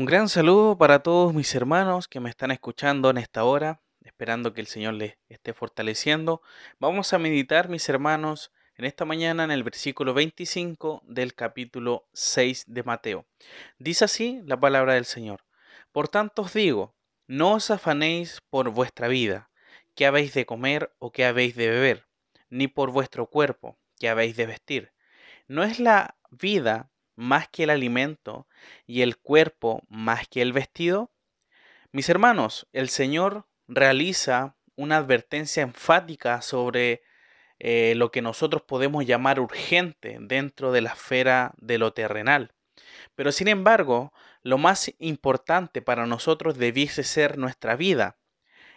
Un gran saludo para todos mis hermanos que me están escuchando en esta hora, esperando que el Señor les esté fortaleciendo. Vamos a meditar, mis hermanos, en esta mañana en el versículo 25 del capítulo 6 de Mateo. Dice así la palabra del Señor. Por tanto os digo, no os afanéis por vuestra vida, qué habéis de comer o qué habéis de beber, ni por vuestro cuerpo, qué habéis de vestir. ¿No es la vida más que el alimento y el cuerpo más que el vestido? Mis hermanos, el Señor realiza una advertencia enfática sobre eh, lo que nosotros podemos llamar urgente dentro de la esfera de lo terrenal. Pero sin embargo, lo más importante para nosotros debiese ser nuestra vida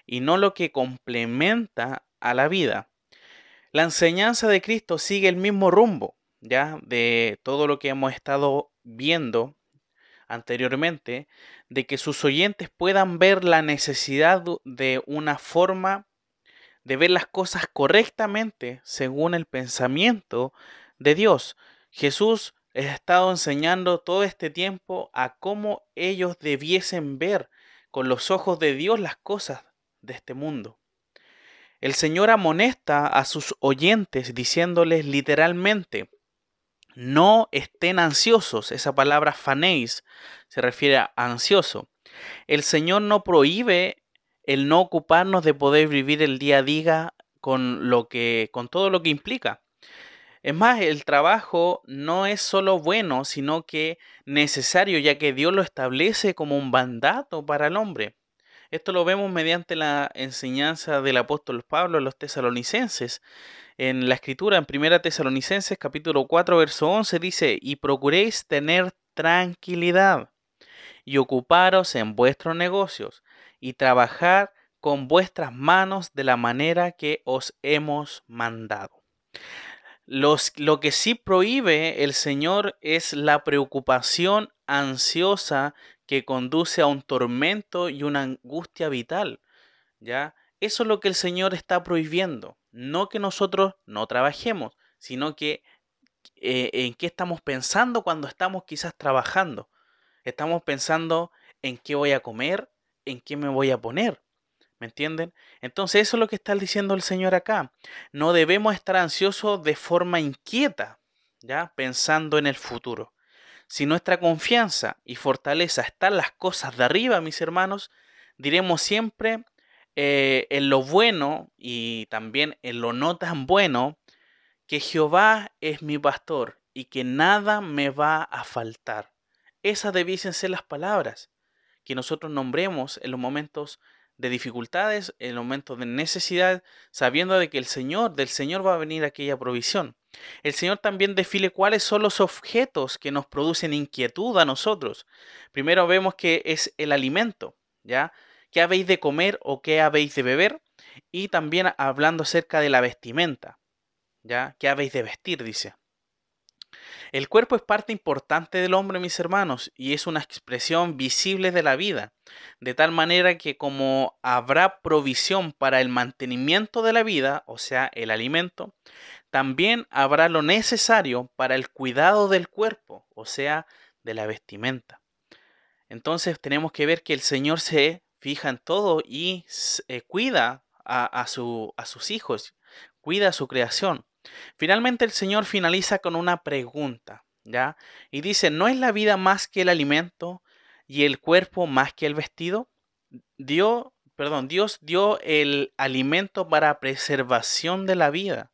y no lo que complementa a la vida. La enseñanza de Cristo sigue el mismo rumbo, ya de todo lo que hemos estado viendo anteriormente, de que sus oyentes puedan ver la necesidad de una forma de ver las cosas correctamente según el pensamiento de Dios. Jesús les ha estado enseñando todo este tiempo a cómo ellos debiesen ver con los ojos de Dios las cosas de este mundo. El Señor amonesta a sus oyentes diciéndoles literalmente, no estén ansiosos. Esa palabra fanéis se refiere a ansioso. El Señor no prohíbe el no ocuparnos de poder vivir el día a día con lo que con todo lo que implica. Es más, el trabajo no es solo bueno, sino que necesario, ya que Dios lo establece como un mandato para el hombre. Esto lo vemos mediante la enseñanza del apóstol Pablo a los tesalonicenses. En la escritura, en 1 Tesalonicenses capítulo 4, verso 11, dice, y procuréis tener tranquilidad y ocuparos en vuestros negocios y trabajar con vuestras manos de la manera que os hemos mandado. Lo que sí prohíbe el Señor es la preocupación ansiosa que conduce a un tormento y una angustia vital. ¿Ya? Eso es lo que el Señor está prohibiendo. No que nosotros no trabajemos, sino que eh, en qué estamos pensando cuando estamos quizás trabajando. Estamos pensando en qué voy a comer, en qué me voy a poner. ¿Me entienden? Entonces eso es lo que está diciendo el Señor acá. No debemos estar ansiosos de forma inquieta, ¿ya? Pensando en el futuro. Si nuestra confianza y fortaleza están las cosas de arriba, mis hermanos, diremos siempre eh, en lo bueno y también en lo no tan bueno, que Jehová es mi pastor y que nada me va a faltar. Esas debiesen ser las palabras que nosotros nombremos en los momentos de dificultades, en los momentos de necesidad, sabiendo de que el Señor, del Señor va a venir aquella provisión. El Señor también define cuáles son los objetos que nos producen inquietud a nosotros. Primero vemos que es el alimento, ¿ya? ¿Qué habéis de comer o qué habéis de beber? Y también hablando acerca de la vestimenta, ¿ya? ¿Qué habéis de vestir? Dice. El cuerpo es parte importante del hombre, mis hermanos, y es una expresión visible de la vida, de tal manera que como habrá provisión para el mantenimiento de la vida, o sea, el alimento, también habrá lo necesario para el cuidado del cuerpo, o sea, de la vestimenta. Entonces tenemos que ver que el Señor se fija en todo y eh, cuida a, su, a sus hijos, cuida a su creación. Finalmente el Señor finaliza con una pregunta, ¿ya? Y dice, ¿no es la vida más que el alimento y el cuerpo más que el vestido? Dio, perdón, Dios dio el alimento para preservación de la vida.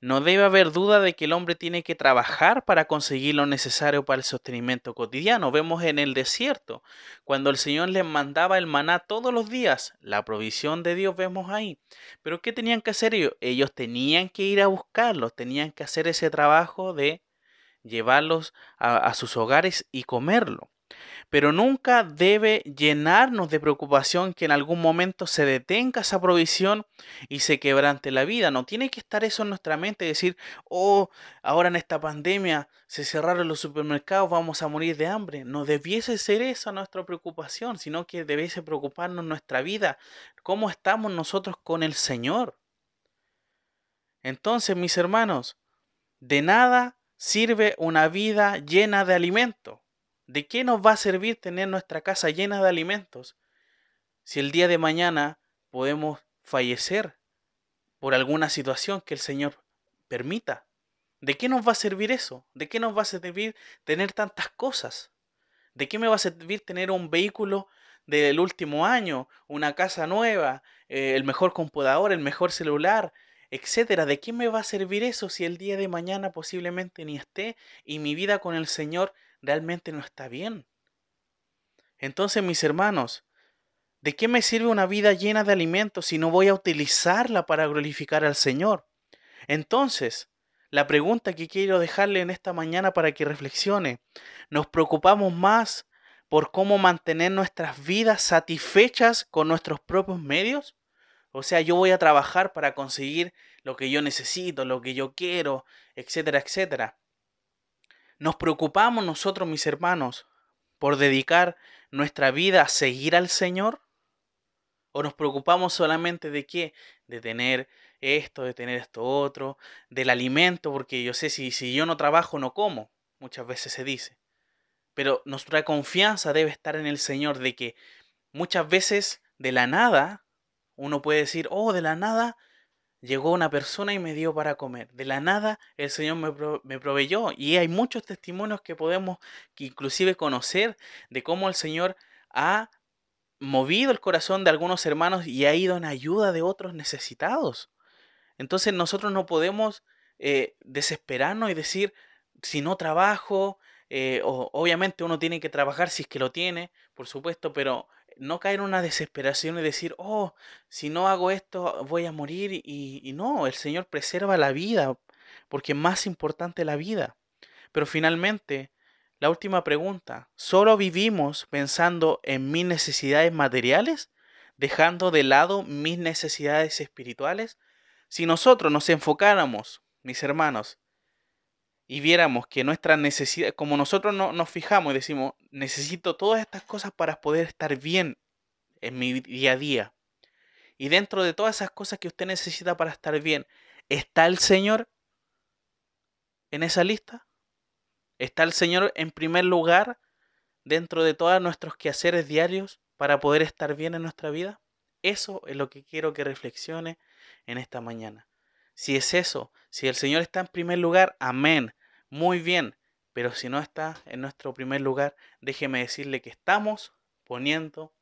No debe haber duda de que el hombre tiene que trabajar para conseguir lo necesario para el sostenimiento cotidiano. Vemos en el desierto, cuando el Señor les mandaba el maná todos los días, la provisión de Dios vemos ahí. Pero ¿qué tenían que hacer ellos? Ellos tenían que ir a buscarlos, tenían que hacer ese trabajo de llevarlos a, a sus hogares y comerlo pero nunca debe llenarnos de preocupación que en algún momento se detenga esa provisión y se quebrante la vida. No tiene que estar eso en nuestra mente, decir, oh, ahora en esta pandemia se cerraron los supermercados, vamos a morir de hambre. No debiese ser esa nuestra preocupación, sino que debiese preocuparnos nuestra vida, cómo estamos nosotros con el Señor. Entonces, mis hermanos, de nada sirve una vida llena de alimento ¿De qué nos va a servir tener nuestra casa llena de alimentos si el día de mañana podemos fallecer por alguna situación que el Señor permita? ¿De qué nos va a servir eso? ¿De qué nos va a servir tener tantas cosas? ¿De qué me va a servir tener un vehículo del último año, una casa nueva, eh, el mejor computador, el mejor celular, etcétera? ¿De qué me va a servir eso si el día de mañana posiblemente ni esté y mi vida con el Señor realmente no está bien? Entonces, mis hermanos, ¿de qué me sirve una vida llena de alimentos si no voy a utilizarla para glorificar al Señor? Entonces, la pregunta que quiero dejarle en esta mañana para que reflexione, ¿nos preocupamos más por cómo mantener nuestras vidas satisfechas con nuestros propios medios? O sea, yo voy a trabajar para conseguir lo que yo necesito, lo que yo quiero, etcétera, etcétera. ¿Nos preocupamos nosotros, mis hermanos, por dedicar nuestra vida a seguir al Señor? ¿O nos preocupamos solamente de qué? De tener esto, de tener esto otro, del alimento, porque yo sé si, si yo no trabajo no como, muchas veces se dice. Pero nuestra confianza debe estar en el Señor de que muchas veces de la nada uno puede decir, oh, de la nada llegó una persona y me dio para comer. De la nada el Señor me, proveyó. Y hay muchos testimonios que podemos inclusive conocer de cómo el Señor ha movido el corazón de algunos hermanos y ha ido en ayuda de otros necesitados. Entonces nosotros no podemos eh, desesperarnos y decir, si no trabajo, eh, obviamente uno tiene que trabajar si es que lo tiene, por supuesto, pero no caer en una desesperación y decir, oh, si no hago esto voy a morir. Y, y no, el Señor preserva la vida, porque es más importante la vida. Pero finalmente, la última pregunta, ¿solo vivimos pensando en mis necesidades materiales, dejando de lado mis necesidades espirituales? Si nosotros nos enfocáramos, mis hermanos, y viéramos que nuestras necesidades, como nosotros no, nos fijamos y decimos, necesito todas estas cosas para poder estar bien en mi día a día. Y dentro de todas esas cosas que usted necesita para estar bien, ¿está el Señor en esa lista? ¿Está el Señor en primer lugar dentro de todos nuestros quehaceres diarios para poder estar bien en nuestra vida? Eso es lo que quiero que reflexione en esta mañana. Si es eso, si el Señor está en primer lugar, amén, muy bien. Pero si no está en nuestro primer lugar, déjeme decirle que estamos poniendo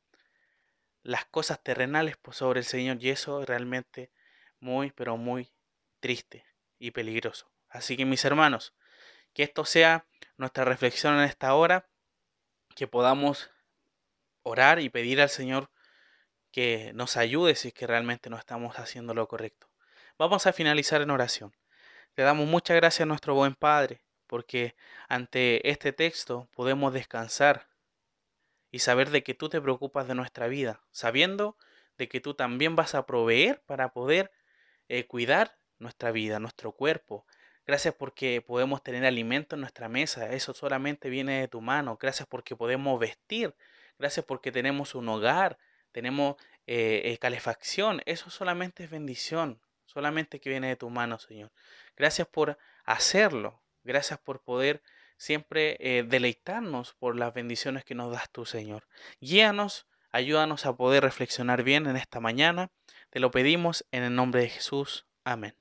las cosas terrenales sobre el Señor y eso es realmente muy, pero muy triste y peligroso. Así que mis hermanos, que esto sea nuestra reflexión en esta hora, que podamos orar y pedir al Señor que nos ayude si es que realmente no estamos haciendo lo correcto. Vamos a finalizar en oración. Le damos muchas gracias a nuestro buen Padre, porque ante este texto podemos descansar y saber de que tú te preocupas de nuestra vida, sabiendo de que tú también vas a proveer para poder eh, cuidar nuestra vida, nuestro cuerpo. Gracias porque podemos tener alimento en nuestra mesa, eso solamente viene de tu mano. Gracias porque podemos vestir, gracias porque tenemos un hogar, tenemos eh, eh, calefacción, eso solamente es bendición, solamente que viene de tu mano, Señor. Gracias por hacerlo, gracias por poder siempre eh, deleitarnos por las bendiciones que nos das tú, Señor. Guíanos, ayúdanos a poder reflexionar bien en esta mañana. Te lo pedimos en el nombre de Jesús. Amén.